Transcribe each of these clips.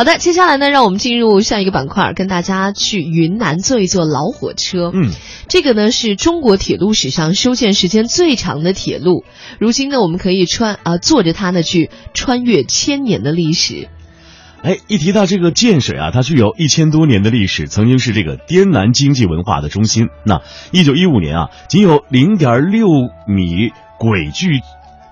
好的，接下来呢，让我们进入下一个板块，跟大家去云南坐一坐老火车。嗯，这个呢是中国铁路史上修建时间最长的铁路，如今呢，我们可以穿啊、坐着它呢去穿越千年的历史。哎，一提到这个建水啊，它具有一千多年的历史，曾经是这个滇南经济文化的中心。那一九一五年啊，仅有零点六米轨距。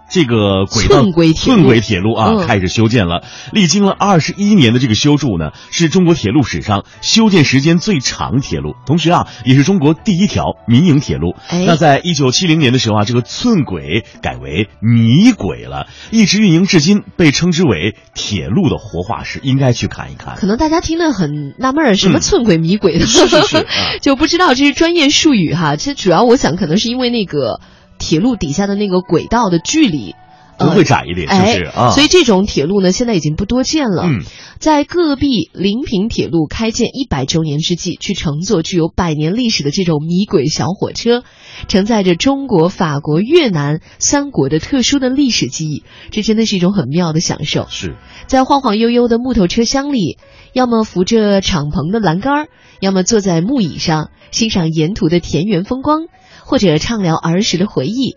这个轨道寸轨铁路。寸轨铁路啊，嗯。开始修建了，历经了二十一年的这个修筑呢，是中国铁路史上修建时间最长铁路，同时啊，也是中国第一条民营铁路。哎。那在一九七零年的时候啊，这个寸轨改为米轨了，一直运营至今，被称之为铁路的活化石，应该去看一看。可能大家听得很纳闷，什么嗯。寸轨、米轨的，是是是啊。就不知道这是专业术语哈。其实主要我想可能是因为那个铁路底下的那个轨道的距离。都会窄一点，是不是哎啊？所以这种铁路呢，现在已经不多见了。嗯，在戈壁临平铁路开建一百周年之际，去乘坐具有百年历史的这种米轨小火车，承载着中国、法国、越南三国的特殊的历史记忆，这真的是一种很妙的享受。是在晃晃悠悠的木头车厢里，要么扶着敞篷的栏杆，要么坐在木椅上欣赏沿途的田园风光，或者畅聊儿时的回忆。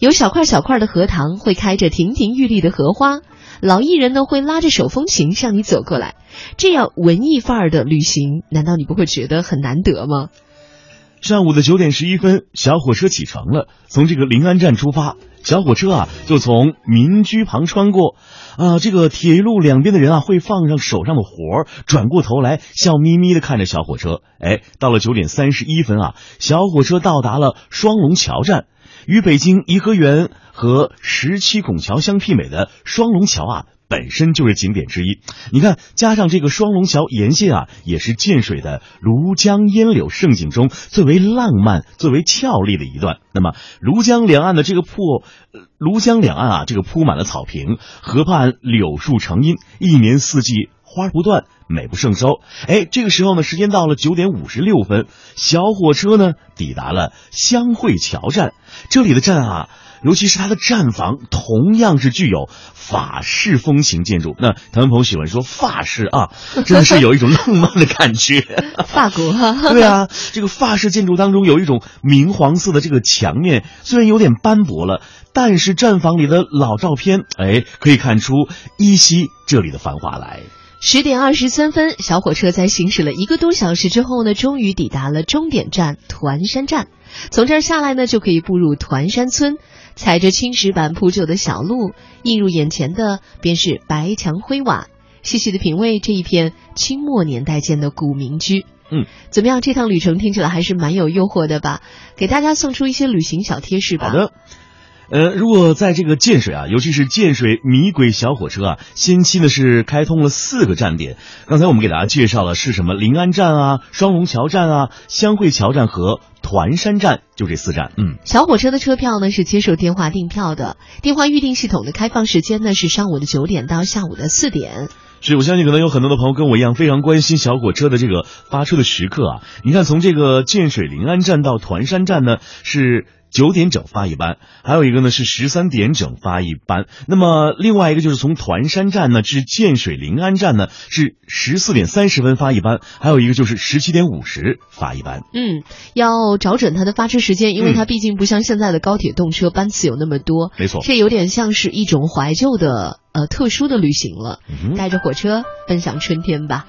有小块小块的荷塘，会开着亭亭玉立的荷花，老艺人呢会拉着手风琴向你走过来。这样文艺范儿的旅行，难道你不会觉得很难得吗？上午的九点十一分，小火车启程了，从这个临安站出发。小火车啊，就从民居旁穿过，啊，这个铁路两边的人啊，会放上手上的活儿，转过头来笑眯眯的看着小火车。哎，到了九点三十一分啊，小火车到达了双龙桥站。与北京颐和园和十七拱桥相媲美的双龙桥啊，本身就是景点之一。你看，加上这个双龙桥沿线啊，也是建水的庐江烟柳胜景中最为浪漫、最为俏丽的一段。那么，庐江两岸的这个铺，庐江两岸啊，这个铺满了草坪，河畔柳树成荫，一年四季花不断，美不胜收。哎，这个时候呢，时间到了九点五十六分，小火车呢抵达了湘汇桥站。这里的站啊，尤其是它的站房，同样是具有法式风情建筑。那台湾朋友喜欢说法式啊，真的是有一种浪漫的感觉。法国哈、对啊，这个法式建筑当中有一种明黄色的这个墙面，虽然有点斑驳了，但是站房里的老照片，哎，可以看出依稀这里的繁华来。十点二十三分，小火车在行驶了一个多小时之后呢，终于抵达了终点站团山站。从这儿下来呢，就可以步入团山村，踩着青石板铺就的小路，映入眼前的便是白墙灰瓦。细细的品味这一片清末年代建的古民居。嗯，怎么样？这趟旅程听起来还是蛮有诱惑的吧？给大家送出一些旅行小贴士吧。好的。呃，如果在这个建水啊，尤其是建水米轨小火车啊，先期呢是开通了四个站点。刚才我们给大家介绍了是什么临安站啊、双龙桥站啊、湘汇桥站和团山站，就这四站。嗯，小火车的车票呢是接受电话订票的，电话预订系统的开放时间呢是上午的九点到下午的四点。是我相信可能有很多的朋友跟我一样非常关心小火车的这个发车的时刻啊。你看，从这个建水临安站到团山站呢是。九点整发一班，还有一个呢是十三点整发一班。那么另外一个就是从团山站呢至建水临安站呢是十四点三十分发一班，还有一个就是十七点五十发一班。嗯，要找准它的发车时间，因为它毕竟不像现在的高铁动车班次有那么多。没错，这有点像是一种怀旧的呃特殊的旅行了，嗯哼带着火车奔向春天吧。